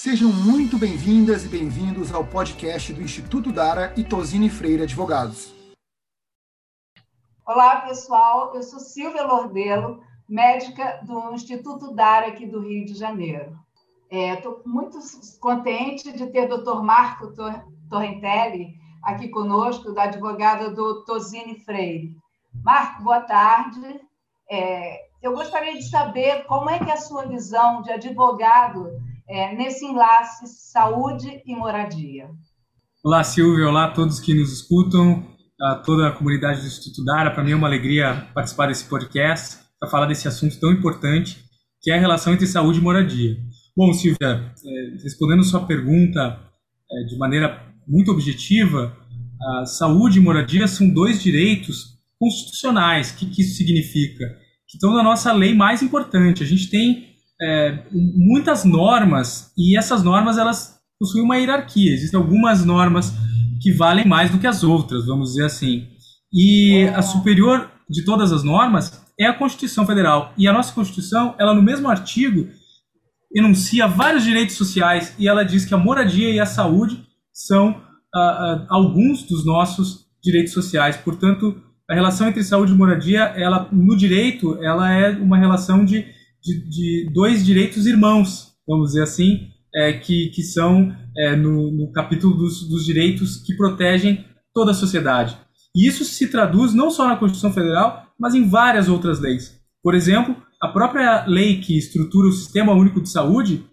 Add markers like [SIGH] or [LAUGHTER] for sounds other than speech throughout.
Sejam muito bem-vindas e bem-vindos ao podcast do Instituto Dara e Tosini Freire Advogados. Olá, pessoal. Eu sou Silvia Lordelo, médica do Instituto Dara aqui do Rio de Janeiro. Estou é, muito contente de ter o Dr. Marco Torrentelli aqui conosco, da advogada do Tosini Freire. Marco, boa tarde. É, eu gostaria de saber como é que é a sua visão de advogado é, nesse enlace saúde e moradia. Olá, Silvia. Olá a todos que nos escutam, a toda a comunidade do Instituto Dara. Para mim é uma alegria participar desse podcast para falar desse assunto tão importante, que é a relação entre saúde e moradia. Bom, Silvia, é, respondendo sua pergunta é, de maneira muito objetiva, a saúde e moradia são dois direitos constitucionais. O que, que isso significa? Que estão na nossa lei mais importante. A gente tem é, muitas normas e essas normas elas possuem uma hierarquia. Existem algumas normas que valem mais do que as outras, vamos dizer assim. E a superior de todas as normas é a Constituição Federal. E a nossa Constituição, ela no mesmo artigo enuncia vários direitos sociais e ela diz que a moradia e a saúde são uh, uh, alguns dos nossos direitos sociais. Portanto, a relação entre saúde e moradia, ela no direito, ela é uma relação de de, de dois direitos irmãos, vamos dizer assim, é, que, que são é, no, no, capítulo dos, dos direitos que protegem toda a sociedade. E isso se traduz não só na Constituição Federal, mas em várias outras leis. Por exemplo, a própria lei que estrutura o Sistema Único de Saúde,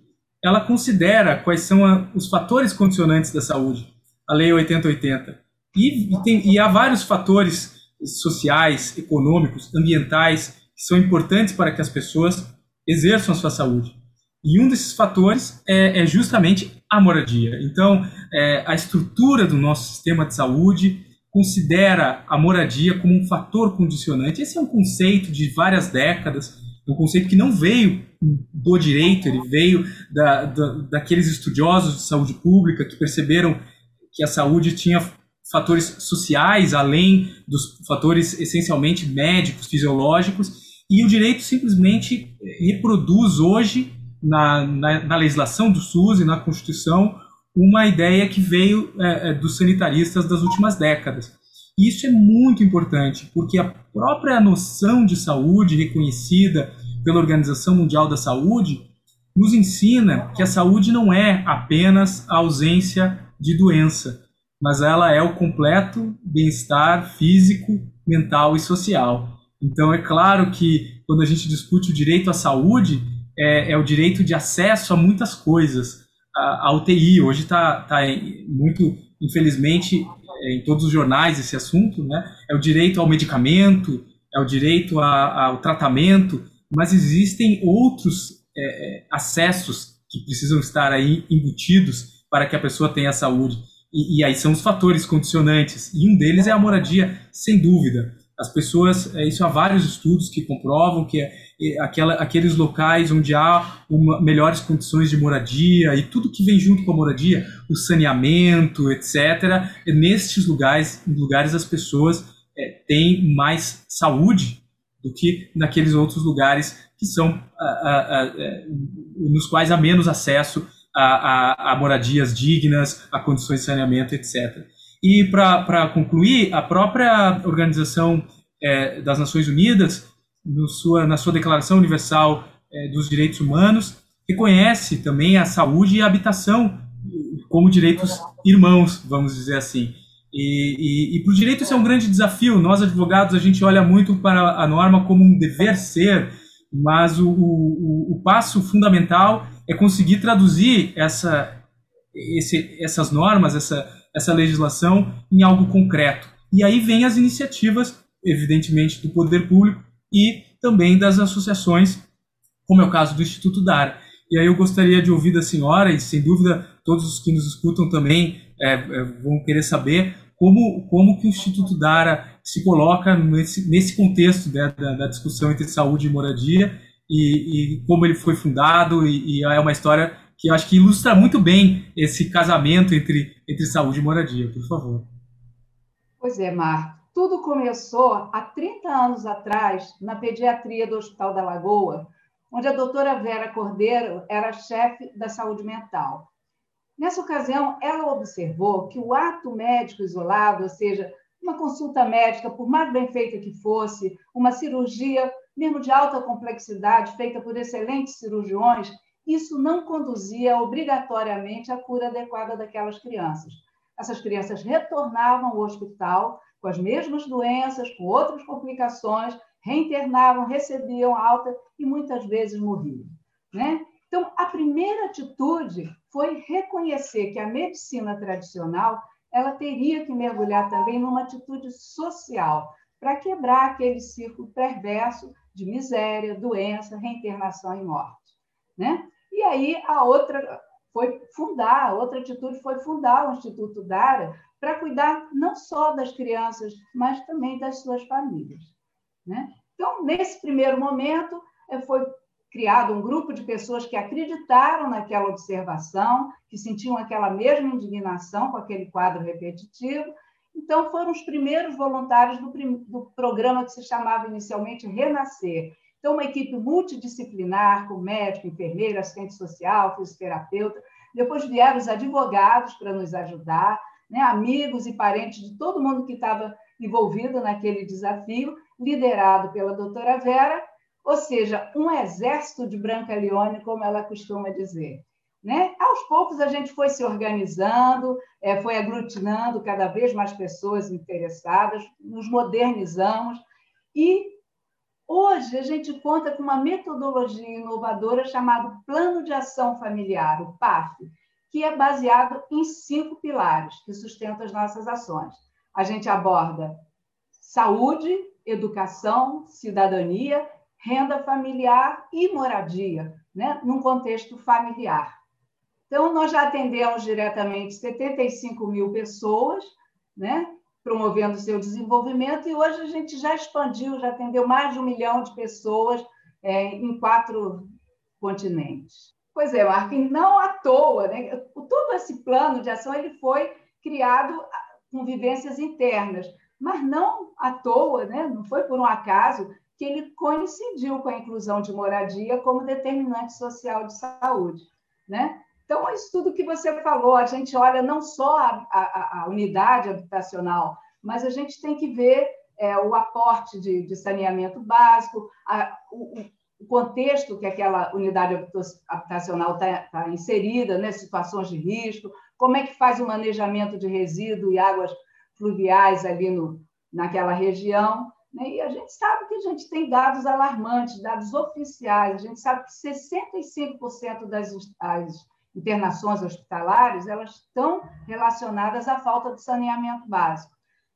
ela considera quais são a, os fatores condicionantes da saúde, a Lei 8080. E, e, tem, e há vários fatores sociais, econômicos, ambientais, que são importantes para que as pessoas exerçam a sua saúde. E um desses fatores é, é justamente a moradia. Então, é, a estrutura do nosso sistema de saúde considera a moradia como um fator condicionante. Esse é um conceito de várias décadas, um conceito que não veio do direito, ele veio da, da, daqueles estudiosos de saúde pública que perceberam que a saúde tinha fatores sociais, além dos fatores essencialmente médicos, fisiológicos, e o direito simplesmente reproduz hoje, na, na, na legislação do SUS e na Constituição, uma ideia que veio é, é, dos sanitaristas das últimas décadas. E isso é muito importante, porque a própria noção de saúde reconhecida pela Organização Mundial da Saúde nos ensina que a saúde não é apenas a ausência de doença, mas ela é o completo bem-estar físico, mental e social. Então, é claro que quando a gente discute o direito à saúde, é, é o direito de acesso a muitas coisas. A, a UTI, hoje está tá muito, infelizmente, é, em todos os jornais esse assunto, né? É o direito ao medicamento, é o direito a, ao tratamento, mas existem outros é, é, acessos que precisam estar aí embutidos para que a pessoa tenha saúde. E, e aí são os fatores condicionantes. E um deles é a moradia, sem dúvida. As pessoas, é, isso há vários estudos que comprovam que é, é, aquela, aqueles locais onde há uma, melhores condições de moradia e tudo que vem junto com a moradia, o saneamento, etc., nestes lugares, lugares as pessoas é, têm mais saúde do que naqueles outros lugares que são nos quais há menos acesso a, a, a moradias dignas, a condições de saneamento, etc. E para concluir, a própria Organização é, das Nações Unidas, sua, na sua Declaração Universal é, dos Direitos Humanos, reconhece também a saúde e a habitação como direitos irmãos, vamos dizer assim. E, e, e para o direito isso é um grande desafio. Nós, advogados, a gente olha muito para a norma como um dever ser, mas o, o, o passo fundamental é conseguir traduzir essa, esse, essas normas, essa, essa legislação em algo concreto. E aí vem as iniciativas, evidentemente, do poder público e também das associações, como é o caso do Instituto DAR. E aí eu gostaria de ouvir da senhora, e sem dúvida todos os que nos escutam também é, é, vão querer saber como, como que o Instituto Dara se coloca nesse, nesse contexto né, da, da, discussão entre saúde e moradia e, e como ele foi fundado e, e, é uma história que eu acho que ilustra muito bem esse casamento entre, entre saúde e moradia, por favor. Pois é, Marco. Tudo começou há 30 anos atrás, na pediatria do Hospital da Lagoa, onde a doutora Vera Cordeiro era chefe da saúde mental. Nessa ocasião, ela observou que o ato médico isolado, ou seja, uma consulta médica, por mais bem feita que fosse, uma cirurgia, mesmo de alta complexidade, feita por excelentes cirurgiões, isso não conduzia obrigatoriamente à cura adequada daquelas crianças. Essas crianças retornavam ao hospital com as mesmas doenças, com outras complicações, reinternavam, recebiam alta e muitas vezes morriam. Né? Então, a primeira atitude foi reconhecer que a medicina tradicional ela teria que mergulhar também numa atitude social para quebrar aquele círculo perverso de miséria, doença, reinternação e morte. Né? E aí a outra foi fundar, a outra atitude foi fundar o Instituto Dara para cuidar não só das crianças, mas também das suas famílias. Né? Então, nesse primeiro momento, eh, foi criado um grupo de pessoas que acreditaram naquela observação, que sentiam aquela mesma indignação com aquele quadro repetitivo. Então, foram os primeiros voluntários do, do programa que se chamava inicialmente Renascer, então, uma equipe multidisciplinar, com médico, enfermeiro, assistente social, fisioterapeuta. Depois vieram os advogados para nos ajudar, né? amigos e parentes de todo mundo que estava envolvido naquele desafio, liderado pela doutora Vera, ou seja, um exército de Branca Leone, como ela costuma dizer. Né? Aos poucos a gente foi se organizando, é, foi aglutinando cada vez mais pessoas interessadas, nos modernizamos e Hoje, a gente conta com uma metodologia inovadora chamada Plano de Ação Familiar, o PAF, que é baseado em cinco pilares que sustentam as nossas ações. A gente aborda saúde, educação, cidadania, renda familiar e moradia, né, num contexto familiar. Então, nós já atendemos diretamente 75 mil pessoas, né, promovendo seu desenvolvimento, e hoje a gente já expandiu, já atendeu mais de um milhão de pessoas é, em quatro continentes. Pois é, Marco, não à toa, né? todo esse plano de ação ele foi criado com vivências internas, mas não à toa, né? não foi por um acaso que ele coincidiu com a inclusão de moradia como determinante social de saúde. Né? Então, isso tudo que você falou, a gente olha não só a, a, a unidade habitacional, mas a gente tem que ver é, o aporte de, de saneamento básico, a, o, o, contexto que aquela unidade habitacional está tá inserida, né, situações de risco, como é que faz o manejamento de resíduo e águas fluviais ali no, naquela região. Né? E a gente sabe que a gente tem dados alarmantes, dados oficiais, a gente sabe que 65% das as, internações hospitalares, elas estão relacionadas à falta de saneamento básico.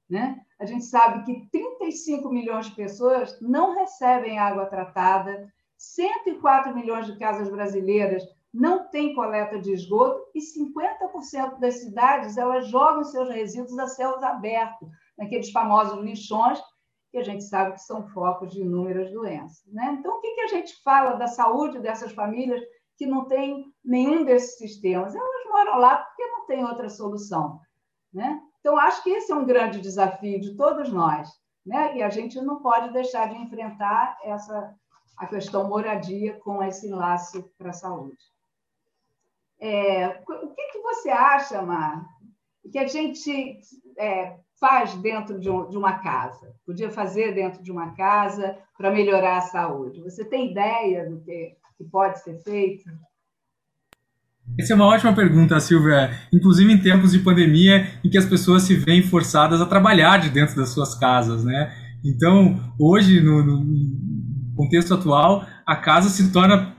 Né? A gente sabe que 35 milhões de pessoas não recebem água tratada, 104 milhões de casas brasileiras não têm coleta de esgoto e 50% das cidades elas jogam seus resíduos a céus abertos, naqueles famosos lixões que a gente sabe que são focos de inúmeras doenças. Né? Então, o que, que a gente fala da saúde dessas famílias que não tem nenhum desses sistemas. Elas moram lá porque não tem outra solução. Né? Então, acho que esse é um grande desafio de todos nós. Né? E a gente não pode deixar de enfrentar essa, a questão moradia com esse enlace para a saúde. É, o que, que você acha, Mar, que a gente é, faz dentro de, um, de, uma casa? Podia fazer dentro de uma casa para melhorar a saúde? Você tem ideia do que que pode ser feito? Essa é uma ótima pergunta, Silvia. Inclusive em tempos de pandemia, em que as pessoas se veem forçadas a trabalhar de dentro das suas casas, né? Então, hoje, no, no contexto atual, a casa se torna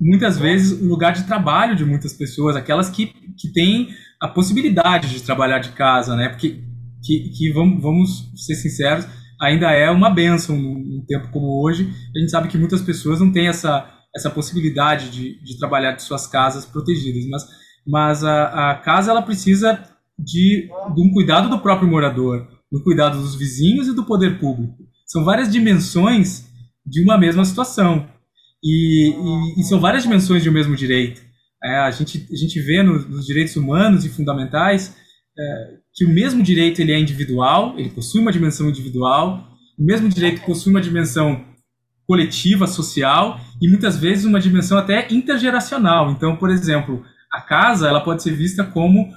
muitas vezes um lugar de trabalho de muitas pessoas, aquelas que, que têm a possibilidade de trabalhar de casa, né? Porque, que, que vamos, vamos ser sinceros, ainda é uma benção num tempo como hoje. A gente sabe que muitas pessoas não têm essa essa possibilidade de, de trabalhar de suas casas protegidas, mas, mas a, a casa ela precisa de, de um cuidado do próprio morador, do cuidado dos vizinhos e do poder público. São várias dimensões de uma mesma situação. E, e, e são várias dimensões de um mesmo direito. É, a, gente, a gente vê no, nos direitos humanos e fundamentais é, que o mesmo direito ele é individual, ele possui uma dimensão individual, o mesmo direito possui uma dimensão coletiva, social e muitas vezes uma dimensão até intergeracional. Então, por exemplo, a casa ela pode ser vista como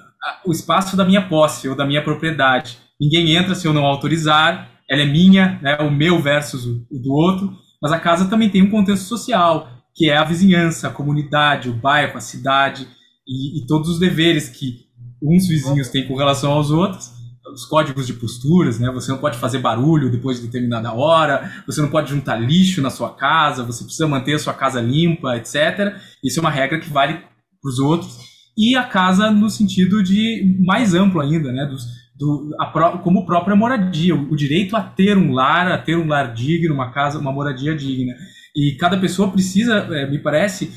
o espaço da minha posse ou da minha propriedade. Ninguém entra se eu não autorizar, ela é minha, né, o meu versus o do outro, mas a casa também tem um contexto social, que é a vizinhança, a comunidade, o bairro, a cidade e, e todos os deveres que uns vizinhos têm com relação aos outros os códigos de posturas, né? Você não pode fazer barulho depois de determinada hora, você não pode juntar lixo na sua casa, você precisa manter a sua casa limpa, etc. Isso é uma regra que vale para os outros. E a casa no sentido de mais amplo ainda, né? Dos, do, a, como própria moradia, o, o direito a ter um lar, a ter um lar digno, uma casa, uma moradia digna. E cada pessoa precisa, é, me parece,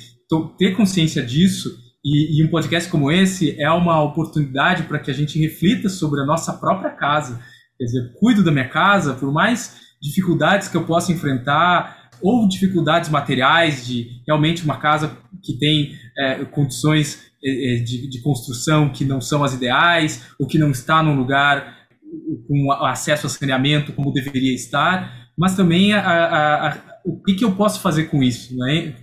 ter consciência disso e, e, um podcast como esse é uma oportunidade para que a gente reflita sobre a nossa própria casa. Quer dizer, cuido da minha casa, por mais dificuldades que eu possa enfrentar, ou dificuldades materiais de realmente uma casa que tem é, condições é, é de, de, construção que não são as ideais, ou que não está num lugar com acesso a saneamento como deveria estar, mas também a, a, a, o que, que eu posso fazer com isso. Né?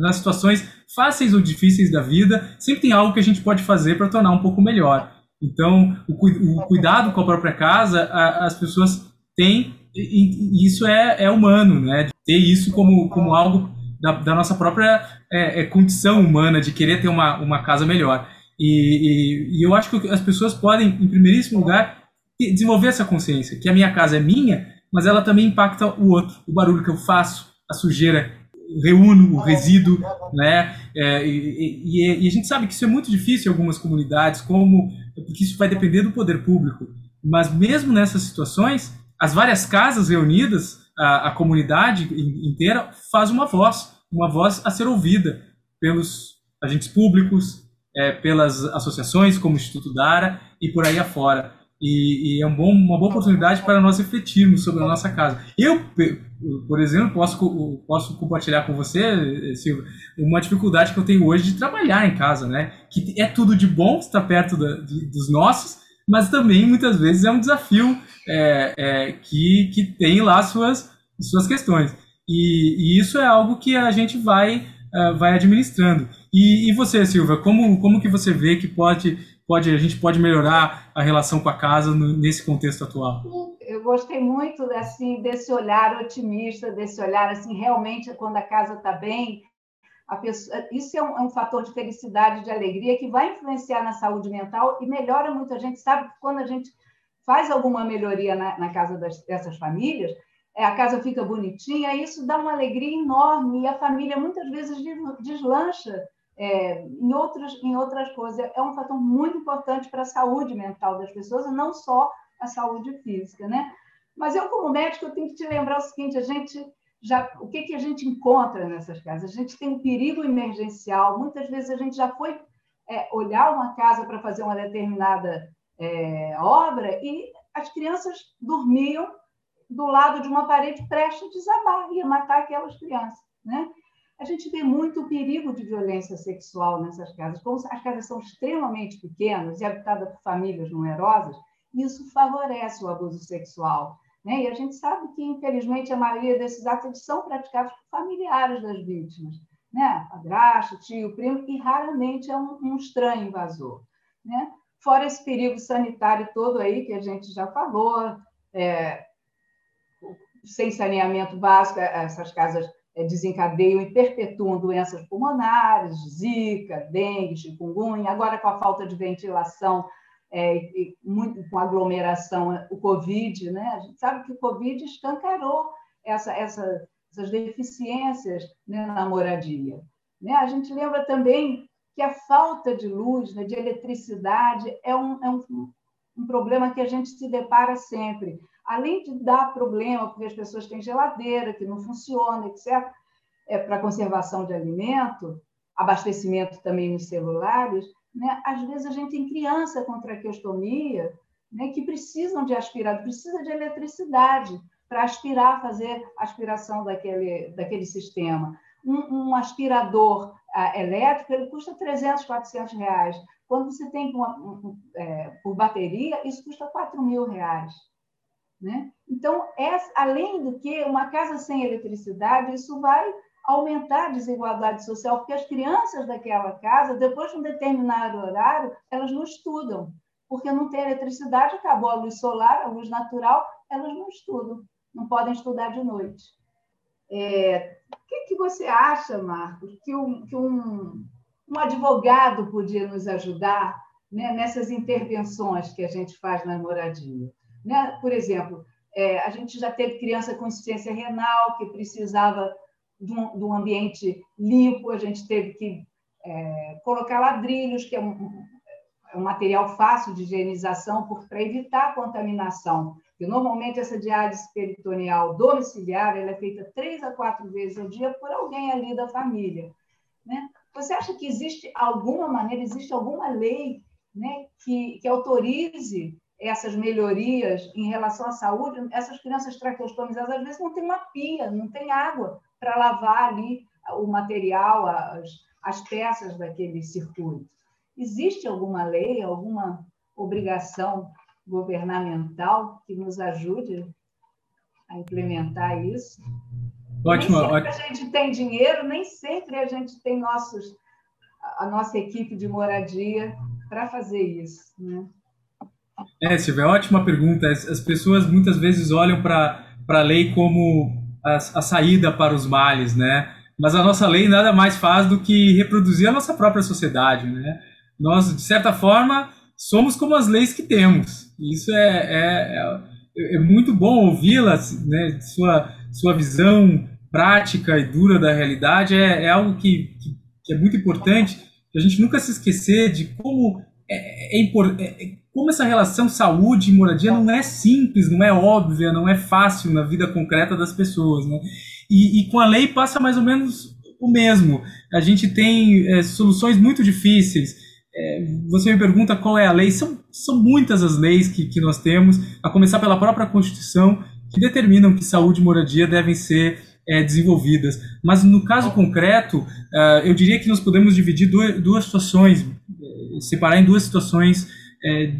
Nas situações fáceis ou difíceis da vida, sempre tem algo que a gente pode fazer para tornar um pouco melhor. Então, o, o cuidado com a própria casa, a, as pessoas têm, e, e isso é, é, humano, né? Ter isso como, como algo da, da nossa própria é, é, condição humana de querer ter uma, uma casa melhor. E, e, e eu acho que as pessoas podem, em primeiríssimo lugar, desenvolver essa consciência, que a minha casa é minha, mas ela também impacta o outro, o barulho que eu faço, a sujeira reúno o resíduo, né? É, e, e, e, a gente sabe que isso é muito difícil em algumas comunidades, como porque isso vai depender do poder público. Mas mesmo nessas situações, as várias casas reunidas, a, a comunidade inteira faz uma voz, uma voz a ser ouvida pelos agentes públicos, é, pelas associações como o Instituto Dara e por aí afora. E, e, é um bom, uma boa oportunidade para nós refletirmos sobre a nossa casa. Eu, por exemplo, posso, posso compartilhar com você, Silvia, uma dificuldade que eu tenho hoje de trabalhar em casa, né? Que é tudo de bom estar perto da, de, dos nossos, mas também muitas vezes é um desafio é, é, que, que tem lá suas, suas questões. E, e isso é algo que a gente vai, uh, vai administrando. E, e você, Silvia, como, como que você vê que pode pode, a gente pode melhorar a relação com a casa nesse contexto atual? Eu gostei muito assim, desse olhar otimista, desse olhar assim, realmente quando a casa está bem, pessoa, isso é um, é um, fator de felicidade, de alegria que vai influenciar na saúde mental e melhora muito. A gente sabe que quando a gente faz alguma melhoria na, na casa das, dessas famílias, é, a casa fica bonitinha, isso dá uma alegria enorme e a família muitas vezes deslancha é, em, outras, em outras coisas. É um fator muito importante para a saúde mental das pessoas, não só a saúde física, né? Mas eu, como médico, eu tenho que te lembrar o seguinte: a gente já, o que, que a gente encontra nessas casas? A gente tem um perigo emergencial. Muitas vezes a gente já foi é, olhar uma casa para fazer uma determinada é, obra e as crianças dormiam do lado de uma parede prestes a desabar, ia matar aquelas crianças, né? A gente vê muito o perigo de violência sexual nessas casas. Como as casas são extremamente pequenas e habitadas por famílias numerosas, isso favorece o abuso sexual. Né? E a gente sabe que, infelizmente, a maioria desses atos são praticados por familiares das vítimas. Né? Padrasto, tio, primo, e raramente é um, um estranho invasor. Né? Fora esse perigo sanitário todo aí que a gente já falou, é, sem saneamento básico, essas casas é, desencadeiam e perpetuam doenças pulmonares, zika, dengue, chikungunya, agora com a falta de ventilação é, e muito com aglomeração, o Covid, né? A gente sabe que o Covid escancarou essa, essa, essas deficiências né, na moradia. Né? A gente lembra também que a falta de luz, né, de eletricidade, é um, é um, um problema que a gente se depara sempre além de dar problema, porque as pessoas têm geladeira que não funciona, etc., é, para conservação de alimento, abastecimento também nos celulares, né? às vezes a gente tem criança com traqueostomia né, que precisam de aspirador, precisa de eletricidade para aspirar, fazer aspiração daquele, daquele sistema. Um, um aspirador uh, elétrico ele custa 300, 400 reais. Quando você tem uma, um, é, por bateria, isso custa 4 mil reais. Né? Então, além do que, uma casa sem eletricidade, isso vai aumentar a desigualdade social, porque as crianças daquela casa, depois de um determinado horário, elas não estudam, porque não tem eletricidade, acabou a luz solar, a luz natural, elas não estudam, não podem estudar de noite. É, o que, que, você acha, Marcos, que um, que um, um advogado podia nos ajudar né, nessas intervenções que a gente faz na moradia? Né? Por exemplo, é, a gente já teve criança com insuficiência renal que precisava de um, de um ambiente limpo, a gente teve que é, colocar ladrilhos, que é um, é um, material fácil de higienização para evitar a contaminação. E, normalmente, essa diálise peritoneal domiciliar ela é feita três a quatro vezes ao dia por alguém ali da família. Né? Você acha que existe alguma maneira, existe alguma lei né, que, que autorize essas melhorias em relação à saúde? Essas crianças traqueostomizadas, às vezes, não tem uma pia, não tem água para lavar ali o material, as, as peças daquele circuito. Existe alguma lei, alguma obrigação governamental que nos ajude a implementar isso? Ótimo. Nem sempre a gente tem dinheiro, nem sempre a gente tem nossos, a nossa equipe de moradia para fazer isso. Né? É, Silvia, ótima pergunta. As, as pessoas muitas vezes olham para a lei como a, a saída para os males, né? Mas a nossa lei nada mais faz do que reproduzir a nossa própria sociedade, né? Nós, de certa forma, somos como as leis que temos. Isso é, é, é, é muito bom ouvi-las, né? Sua, sua visão prática e dura da realidade é, é algo que, que, que, é muito importante. A gente nunca se esquecer de como é, é, é, como essa relação saúde e moradia não é simples, não é óbvia, não é fácil na vida concreta das pessoas, né? E, e com a lei passa mais ou menos o mesmo. A gente tem é, soluções muito difíceis. É, você me pergunta qual é a lei. São, são muitas as leis que, que nós temos, a começar pela própria Constituição, que determinam que saúde e moradia devem ser é, desenvolvidas. Mas no caso concreto, uh, eu diria que nós podemos dividir duas, duas situações, separar em duas situações é,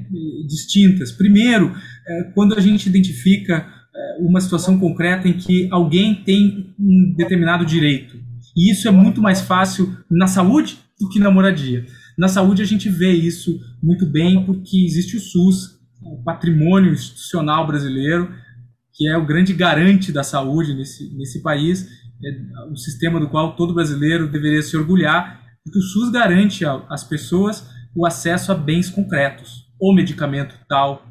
distintas. Primeiro, é, quando a gente identifica é, uma situação concreta em que alguém tem um determinado direito. E isso é muito mais fácil na saúde do que na moradia. Na saúde a gente vê isso muito bem porque existe o SUS, o patrimônio institucional brasileiro, que é o grande garante da saúde nesse, nesse país, é um sistema do qual todo brasileiro deveria se orgulhar, porque o SUS garante às pessoas o acesso a bens concretos, o medicamento tal,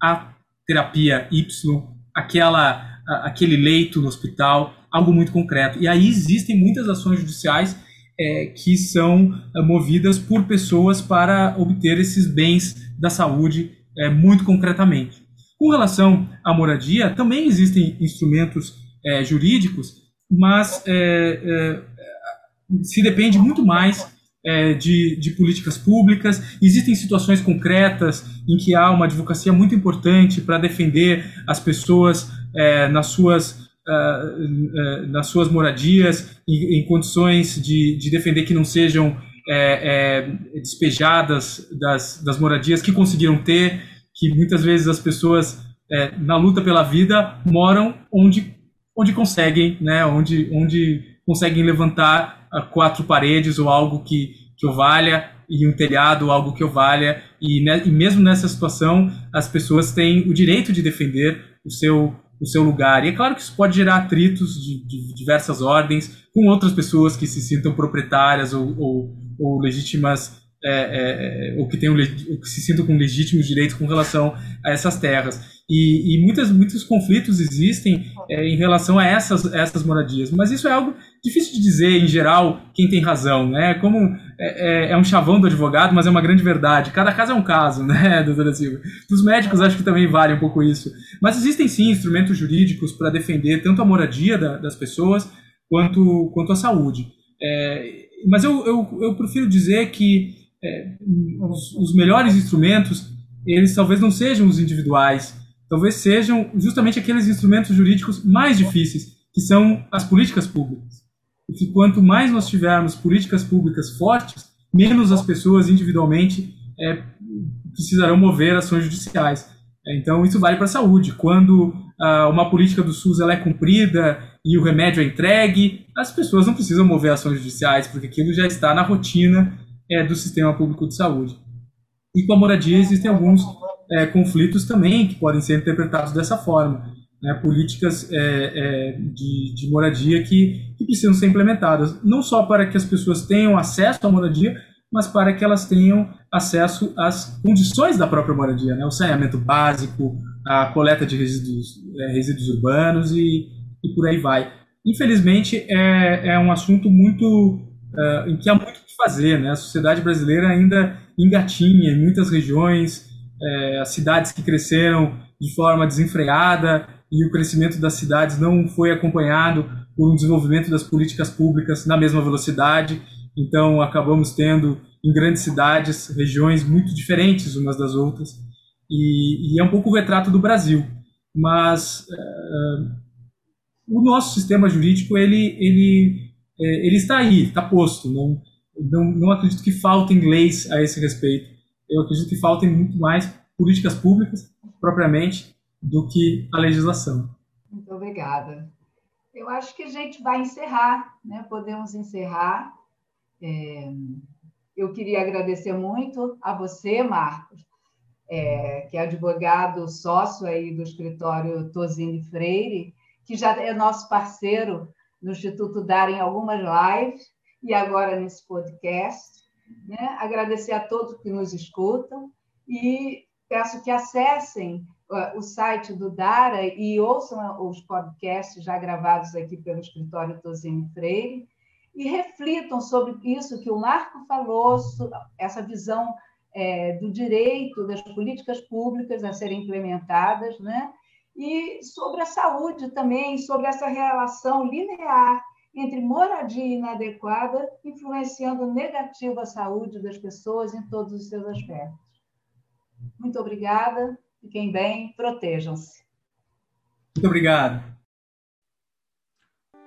a terapia Y, aquela, aquele leito no hospital, algo muito concreto. E aí existem muitas ações judiciais é, que são é, movidas por pessoas para obter esses bens da saúde é, muito concretamente. Com relação à moradia, também existem instrumentos é, jurídicos, mas é, se depende muito mais é, de, de, políticas públicas. Existem situações concretas em que há uma advocacia muito importante para defender as pessoas é, nas, suas, uh, uh, nas suas moradias, em, em condições de, de, defender que não sejam é, é, despejadas das, das moradias que conseguiram ter, que muitas vezes as pessoas, é, na luta pela vida, moram onde, onde conseguem, né, onde, onde conseguem levantar quatro paredes ou algo que, que o valha e um telhado, algo que o valha. E, ne, e mesmo nessa situação, as pessoas têm o direito de defender o seu, o seu lugar. E é claro que isso pode gerar atritos de, de diversas ordens com outras pessoas que se sintam proprietárias ou, ou, ou legítimas é, é, é que tenham ou que se sintam com legítimos direitos com relação a essas terras. E, e muitas, muitos conflitos existem é, em relação a essas, essas moradias. Mas isso é algo difícil de dizer, em geral, quem tem razão. Né? Como é, é, é um chavão do advogado, mas é uma grande verdade. Cada caso é um caso, né, [LAUGHS] doutora Silva? Dos médicos, acho que também vale um pouco isso. Mas existem sim instrumentos jurídicos para defender tanto a moradia da, das pessoas quanto, quanto a saúde. É, mas eu, eu, eu prefiro dizer que é, os, os melhores instrumentos, eles talvez não sejam os individuais, talvez sejam justamente aqueles instrumentos jurídicos mais difíceis, que são as políticas públicas. E quanto mais nós tivermos políticas públicas fortes, menos as pessoas individualmente é, precisarão mover ações judiciais. Então, isso vale para a saúde. Quando uh, uma política do SUS ela é cumprida e o remédio é entregue, as pessoas não precisam mover ações judiciais, porque aquilo já está na rotina é, do sistema público de saúde. E com a moradia existem alguns é, conflitos também que podem ser interpretados dessa forma. Né, políticas é, é, de, de, moradia que, que precisam ser implementadas, não só para que as pessoas tenham acesso à moradia, mas para que elas tenham acesso às condições da própria moradia, né? o saneamento básico, a coleta de resíduos, é, resíduos urbanos e, e por aí vai. Infelizmente, é, é um assunto muito é, em que há muito fazer. Né? A sociedade brasileira ainda engatinha em muitas regiões, é, as cidades que cresceram de forma desenfreada e o crescimento das cidades não foi acompanhado por um desenvolvimento das políticas públicas na mesma velocidade. Então, acabamos tendo em grandes cidades regiões muito diferentes umas das outras. E, e é um pouco o retrato do Brasil. Mas uh, o nosso sistema jurídico ele, ele, é, ele está aí, está posto. Não, não, não acredito que faltem leis a esse respeito. Eu acredito que faltem muito mais políticas públicas, propriamente, do que a legislação. Muito obrigada. Eu acho que a gente vai encerrar, né? podemos encerrar. É, eu queria agradecer muito a você, Marcos, é, que é advogado sócio aí do escritório Tosini Freire, que já é nosso parceiro no Instituto Dar em algumas lives e agora nesse podcast. Né? Agradecer a todos que nos escutam e peço que acessem o site do Dara e ouçam os podcasts já gravados aqui pelo escritório Tosini Freire e reflitam sobre isso que o Marco falou, essa visão é, do direito, das políticas públicas a serem implementadas, né? e sobre a saúde também, sobre essa relação linear entre moradia inadequada influenciando negativo a saúde das pessoas em todos os seus aspectos. Muito obrigada, fiquem bem, protejam-se. Muito obrigado.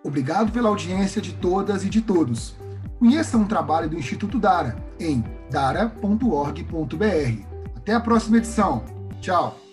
Obrigado pela audiência de todas e de todos. Conheça um trabalho do Instituto Dara em dara.org.br. Até a próxima edição. Tchau!